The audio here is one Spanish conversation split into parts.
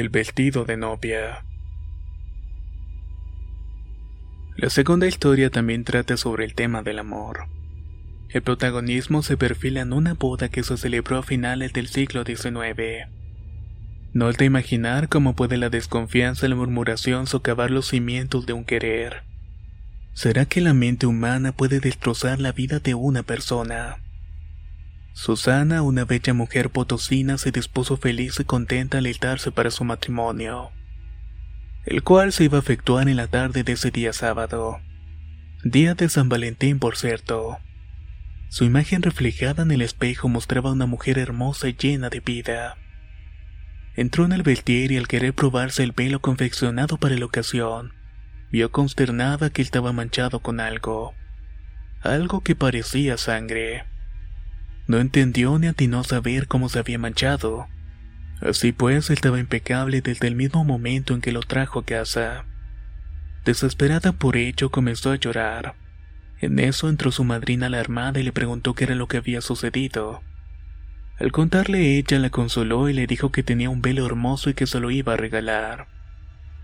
El vestido de novia. La segunda historia también trata sobre el tema del amor. El protagonismo se perfila en una boda que se celebró a finales del siglo XIX. No es de imaginar cómo puede la desconfianza y la murmuración socavar los cimientos de un querer. ¿Será que la mente humana puede destrozar la vida de una persona? Susana, una bella mujer potosina, se dispuso feliz y contenta a alistarse para su matrimonio, el cual se iba a efectuar en la tarde de ese día sábado, día de San Valentín por cierto. Su imagen reflejada en el espejo mostraba una mujer hermosa y llena de vida. Entró en el vestir y al querer probarse el velo confeccionado para la ocasión, vio consternada que estaba manchado con algo. Algo que parecía sangre. No entendió ni atinó saber cómo se había manchado. Así pues, estaba impecable desde el mismo momento en que lo trajo a casa. Desesperada por ello, comenzó a llorar. En eso entró su madrina alarmada y le preguntó qué era lo que había sucedido. Al contarle ella la consoló y le dijo que tenía un velo hermoso y que se lo iba a regalar.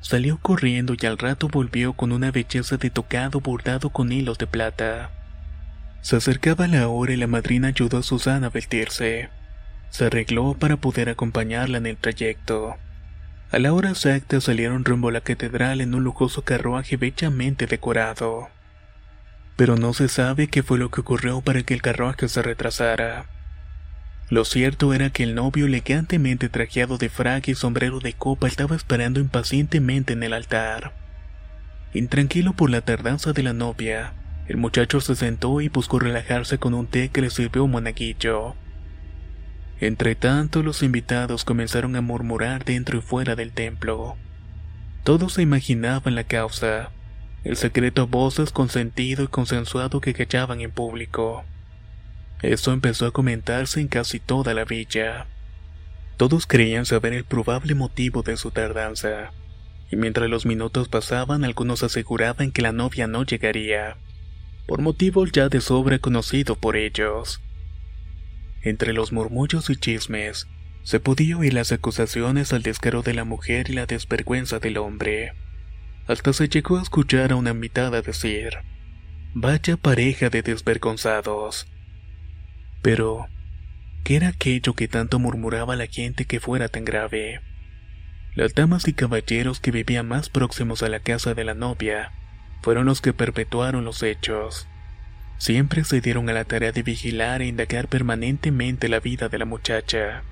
Salió corriendo y al rato volvió con una belleza de tocado bordado con hilos de plata. Se acercaba la hora y la madrina ayudó a Susana a vestirse. Se arregló para poder acompañarla en el trayecto. A la hora exacta salieron rumbo a la catedral en un lujoso carruaje bellamente decorado. Pero no se sabe qué fue lo que ocurrió para que el carruaje se retrasara. Lo cierto era que el novio elegantemente trajeado de fraga y sombrero de copa estaba esperando impacientemente en el altar. Intranquilo por la tardanza de la novia, el muchacho se sentó y buscó relajarse con un té que le sirvió un monaguillo. Entre tanto, los invitados comenzaron a murmurar dentro y fuera del templo. Todos se imaginaban la causa, el secreto voces consentido y consensuado que callaban en público. Eso empezó a comentarse en casi toda la villa. Todos creían saber el probable motivo de su tardanza, y mientras los minutos pasaban algunos aseguraban que la novia no llegaría por motivos ya de sobra conocido por ellos. Entre los murmullos y chismes, se podía oír las acusaciones al descaro de la mujer y la desvergüenza del hombre. Hasta se llegó a escuchar a una invitada decir, Vaya pareja de desvergonzados. Pero, ¿qué era aquello que tanto murmuraba la gente que fuera tan grave? Las damas y caballeros que vivían más próximos a la casa de la novia fueron los que perpetuaron los hechos. Siempre se dieron a la tarea de vigilar e indagar permanentemente la vida de la muchacha,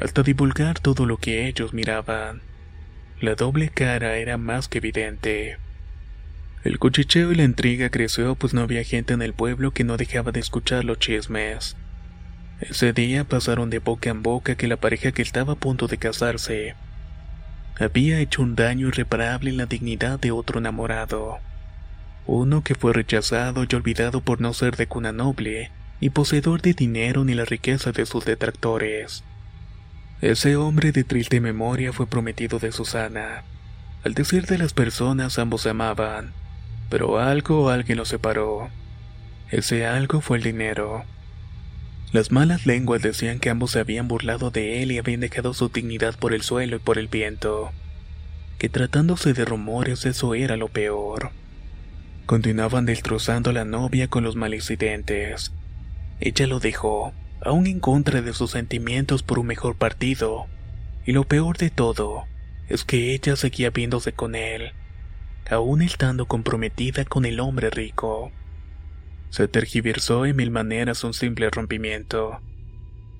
hasta divulgar todo lo que ellos miraban. La doble cara era más que evidente. El cuchicheo y la intriga creció pues no había gente en el pueblo que no dejaba de escuchar los chismes. Ese día pasaron de boca en boca que la pareja que estaba a punto de casarse había hecho un daño irreparable en la dignidad de otro enamorado. Uno que fue rechazado y olvidado por no ser de cuna noble, ni poseedor de dinero ni la riqueza de sus detractores. Ese hombre de triste memoria fue prometido de Susana. Al decir de las personas ambos se amaban, Pero algo o alguien los separó. Ese algo fue el dinero. Las malas lenguas decían que ambos se habían burlado de él y habían dejado su dignidad por el suelo y por el viento. Que tratándose de rumores eso era lo peor. Continuaban destrozando a la novia con los malincidentes. Ella lo dejó, aún en contra de sus sentimientos por un mejor partido. Y lo peor de todo es que ella seguía viéndose con él, aún estando comprometida con el hombre rico. Se tergiversó en mil maneras un simple rompimiento.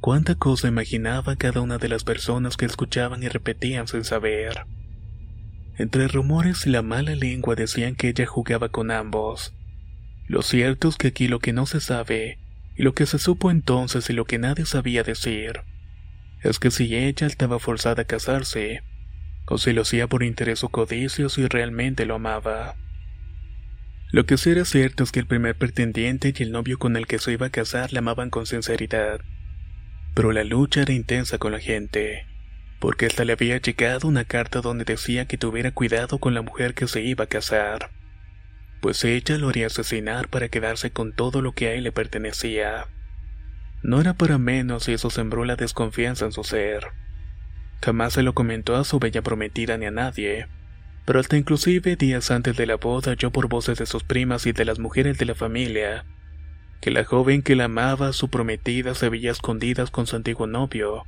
Cuánta cosa imaginaba cada una de las personas que escuchaban y repetían sin saber. Entre rumores y la mala lengua decían que ella jugaba con ambos. Lo cierto es que aquí lo que no se sabe, y lo que se supo entonces y lo que nadie sabía decir, es que si ella estaba forzada a casarse, o si lo hacía por interés o codicio si realmente lo amaba. Lo que sí era cierto es que el primer pretendiente y el novio con el que se iba a casar la amaban con sinceridad. Pero la lucha era intensa con la gente, porque hasta le había llegado una carta donde decía que tuviera cuidado con la mujer que se iba a casar, pues ella lo haría asesinar para quedarse con todo lo que a él le pertenecía. No era para menos y eso sembró la desconfianza en su ser. Jamás se lo comentó a su bella prometida ni a nadie pero hasta inclusive días antes de la boda oyó por voces de sus primas y de las mujeres de la familia, que la joven que la amaba, su prometida, se veía escondidas con su antiguo novio,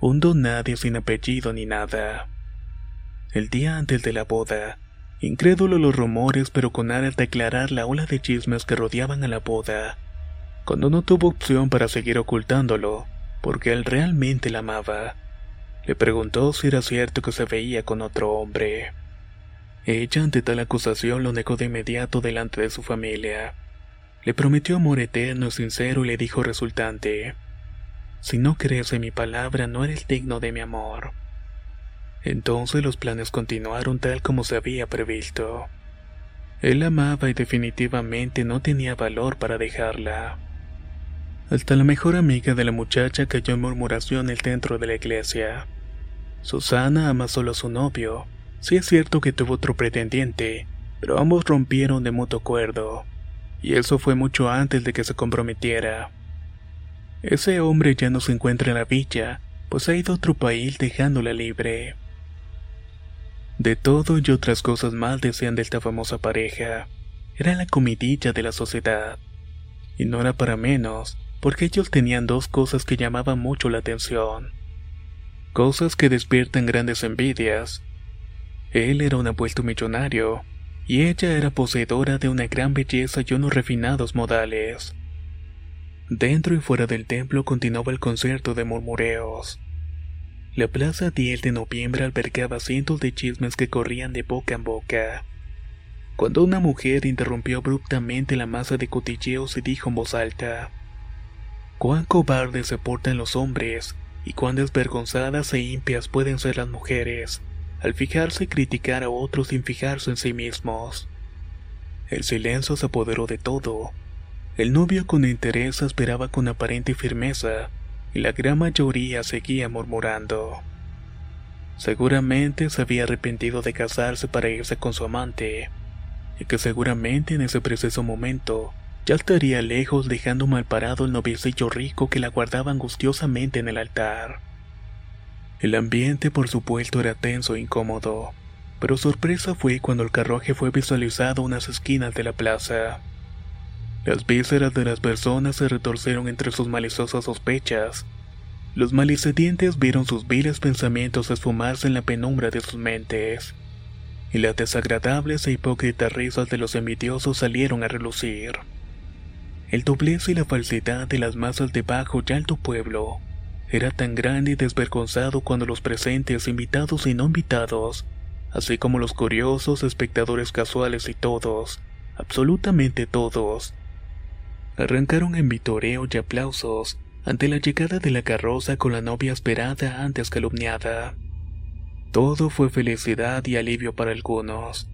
un nadie sin apellido ni nada. El día antes de la boda, incrédulo los rumores pero con aras de aclarar la ola de chismes que rodeaban a la boda, cuando no tuvo opción para seguir ocultándolo, porque él realmente la amaba, le preguntó si era cierto que se veía con otro hombre. Ella ante tal acusación lo negó de inmediato delante de su familia. Le prometió amor eterno y sincero y le dijo resultante, Si no crees en mi palabra no eres digno de mi amor. Entonces los planes continuaron tal como se había previsto. Él amaba y definitivamente no tenía valor para dejarla. Hasta la mejor amiga de la muchacha cayó en murmuraciones dentro de la iglesia. Susana ama solo a su novio, Sí es cierto que tuvo otro pretendiente, pero ambos rompieron de mutuo acuerdo, y eso fue mucho antes de que se comprometiera. Ese hombre ya no se encuentra en la villa, pues ha ido a otro país dejándola libre. De todo y otras cosas más decían de esta famosa pareja. Era la comidilla de la sociedad. Y no era para menos, porque ellos tenían dos cosas que llamaban mucho la atención. Cosas que despiertan grandes envidias, él era un apuesto millonario, y ella era poseedora de una gran belleza y unos refinados modales. Dentro y fuera del templo continuaba el concierto de murmureos. La plaza 10 de noviembre albergaba cientos de chismes que corrían de boca en boca. Cuando una mujer interrumpió abruptamente la masa de cotilleos y dijo en voz alta: Cuán cobardes se portan los hombres, y cuán desvergonzadas e impias pueden ser las mujeres al fijarse y criticar a otros sin fijarse en sí mismos. El silencio se apoderó de todo. El novio con interés esperaba con aparente firmeza, y la gran mayoría seguía murmurando. Seguramente se había arrepentido de casarse para irse con su amante, y que seguramente en ese preciso momento ya estaría lejos dejando mal parado el noviecillo rico que la guardaba angustiosamente en el altar. El ambiente por supuesto era tenso e incómodo, pero sorpresa fue cuando el carruaje fue visualizado a unas esquinas de la plaza. Las vísceras de las personas se retorcieron entre sus maliciosas sospechas. Los malicedientes vieron sus viles pensamientos esfumarse en la penumbra de sus mentes, y las desagradables e hipócritas risas de los envidiosos salieron a relucir. El doblez y la falsedad de las masas de bajo y alto pueblo era tan grande y desvergonzado cuando los presentes, invitados y no invitados, así como los curiosos, espectadores casuales y todos, absolutamente todos, arrancaron en vitoreo y aplausos ante la llegada de la carroza con la novia esperada antes calumniada. Todo fue felicidad y alivio para algunos,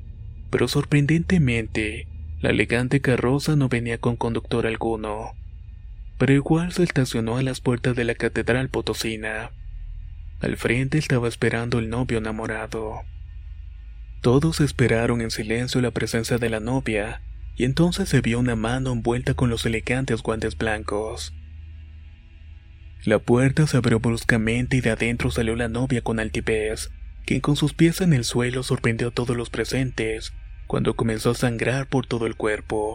pero sorprendentemente, la elegante carroza no venía con conductor alguno pero igual se estacionó a las puertas de la catedral potosina. Al frente estaba esperando el novio enamorado. Todos esperaron en silencio la presencia de la novia, y entonces se vio una mano envuelta con los elegantes guantes blancos. La puerta se abrió bruscamente y de adentro salió la novia con altivez, quien con sus pies en el suelo sorprendió a todos los presentes, cuando comenzó a sangrar por todo el cuerpo.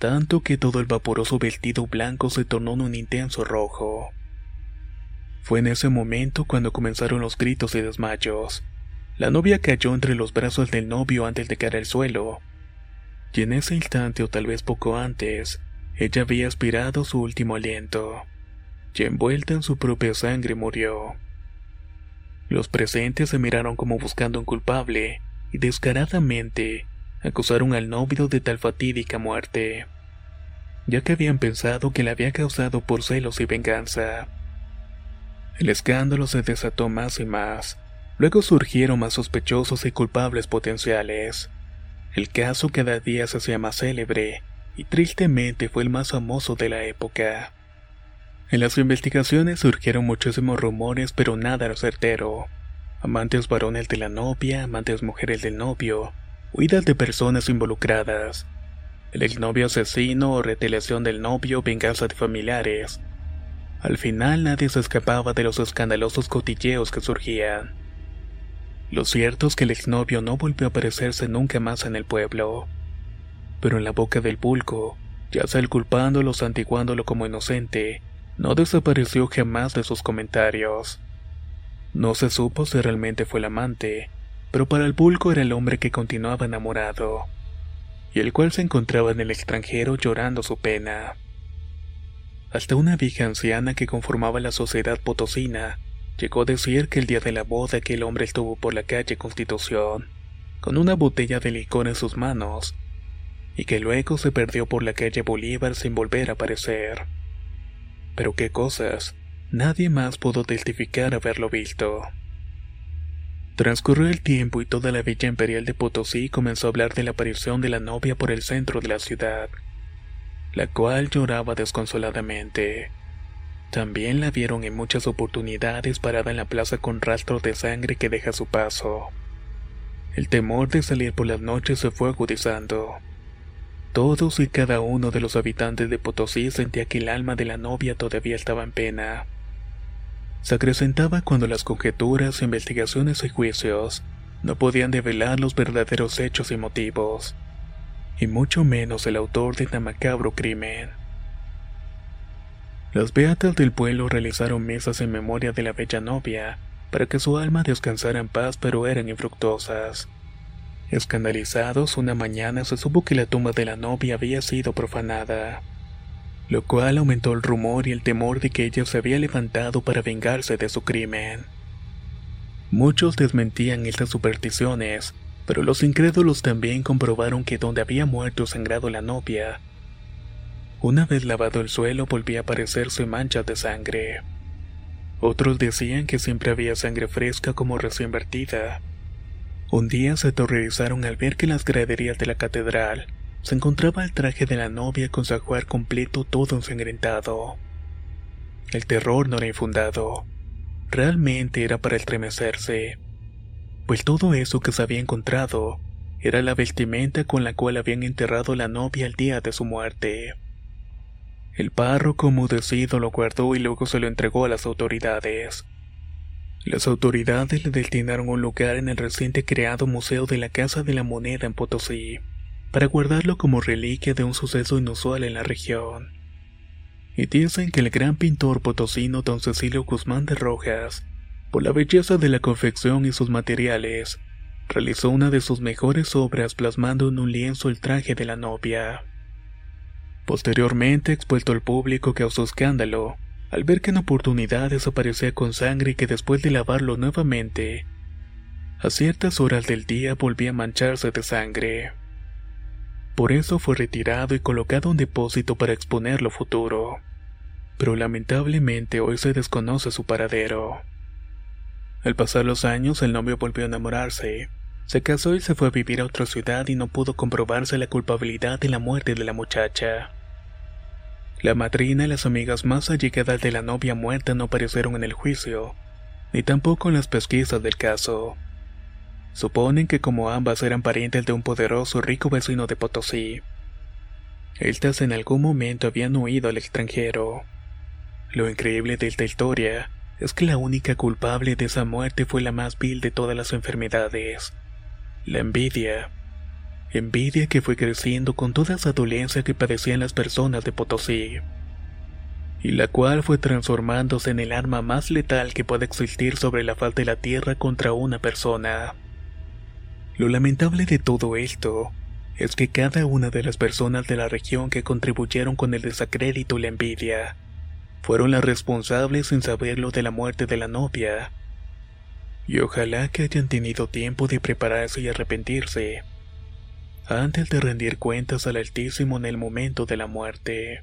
Tanto que todo el vaporoso vestido blanco se tornó en un intenso rojo. Fue en ese momento cuando comenzaron los gritos y desmayos. La novia cayó entre los brazos del novio antes de caer al suelo. Y en ese instante, o tal vez poco antes, ella había aspirado su último aliento. Y envuelta en su propia sangre murió. Los presentes se miraron como buscando un culpable, y descaradamente acusaron al novio de tal fatídica muerte, ya que habían pensado que la había causado por celos y venganza. El escándalo se desató más y más. Luego surgieron más sospechosos y culpables potenciales. El caso cada día se hacía más célebre, y tristemente fue el más famoso de la época. En las investigaciones surgieron muchísimos rumores, pero nada era certero. Amantes varones de la novia, amantes mujeres del novio, huidas de personas involucradas, el exnovio asesino o retaliación del novio, venganza de familiares. Al final nadie se escapaba de los escandalosos cotilleos que surgían. Lo cierto es que el exnovio no volvió a aparecerse nunca más en el pueblo. Pero en la boca del pulco, ya sea el culpándolo o santiguándolo como inocente, no desapareció jamás de sus comentarios. No se supo si realmente fue el amante, pero para el pulco era el hombre que continuaba enamorado, y el cual se encontraba en el extranjero llorando su pena. Hasta una vieja anciana que conformaba la sociedad potosina llegó a decir que el día de la boda aquel hombre estuvo por la calle Constitución, con una botella de licor en sus manos, y que luego se perdió por la calle Bolívar sin volver a aparecer. Pero qué cosas, nadie más pudo testificar haberlo visto. Transcurrió el tiempo y toda la villa imperial de Potosí comenzó a hablar de la aparición de la novia por el centro de la ciudad, la cual lloraba desconsoladamente. También la vieron en muchas oportunidades parada en la plaza con rastros de sangre que deja su paso. El temor de salir por las noches se fue agudizando. Todos y cada uno de los habitantes de Potosí sentía que el alma de la novia todavía estaba en pena se acrecentaba cuando las conjeturas, investigaciones y juicios no podían develar los verdaderos hechos y motivos, y mucho menos el autor de tan macabro crimen. Las beatas del pueblo realizaron mesas en memoria de la bella novia para que su alma descansara en paz, pero eran infructuosas. Escandalizados, una mañana se supo que la tumba de la novia había sido profanada lo cual aumentó el rumor y el temor de que ella se había levantado para vengarse de su crimen. Muchos desmentían estas supersticiones, pero los incrédulos también comprobaron que donde había muerto sangrado la novia, una vez lavado el suelo volvía a aparecerse manchas de sangre. Otros decían que siempre había sangre fresca como recién vertida. Un día se aterrorizaron al ver que las graderías de la catedral se encontraba el traje de la novia con su ajuar completo todo ensangrentado. El terror no era infundado, realmente era para estremecerse, pues todo eso que se había encontrado era la vestimenta con la cual habían enterrado la novia el día de su muerte. El párroco mudecido lo guardó y luego se lo entregó a las autoridades. Las autoridades le destinaron un lugar en el reciente creado Museo de la Casa de la Moneda en Potosí, para guardarlo como reliquia de un suceso inusual en la región. Y dicen que el gran pintor potosino don Cecilio Guzmán de Rojas, por la belleza de la confección y sus materiales, realizó una de sus mejores obras plasmando en un lienzo el traje de la novia. Posteriormente expuesto al público causó escándalo, al ver que en oportunidad desaparecía con sangre y que después de lavarlo nuevamente, a ciertas horas del día volvía a mancharse de sangre. Por eso fue retirado y colocado en depósito para exponerlo futuro. Pero lamentablemente hoy se desconoce su paradero. Al pasar los años, el novio volvió a enamorarse. Se casó y se fue a vivir a otra ciudad y no pudo comprobarse la culpabilidad de la muerte de la muchacha. La madrina y las amigas más allegadas de la novia muerta no aparecieron en el juicio, ni tampoco en las pesquisas del caso. Suponen que como ambas eran parientes de un poderoso rico vecino de Potosí, estas en algún momento habían huido al extranjero. Lo increíble de esta historia es que la única culpable de esa muerte fue la más vil de todas las enfermedades, la envidia. Envidia que fue creciendo con toda esa dolencia que padecían las personas de Potosí, y la cual fue transformándose en el arma más letal que puede existir sobre la faz de la tierra contra una persona. Lo lamentable de todo esto es que cada una de las personas de la región que contribuyeron con el desacrédito y la envidia fueron las responsables sin saberlo de la muerte de la novia. Y ojalá que hayan tenido tiempo de prepararse y arrepentirse antes de rendir cuentas al Altísimo en el momento de la muerte.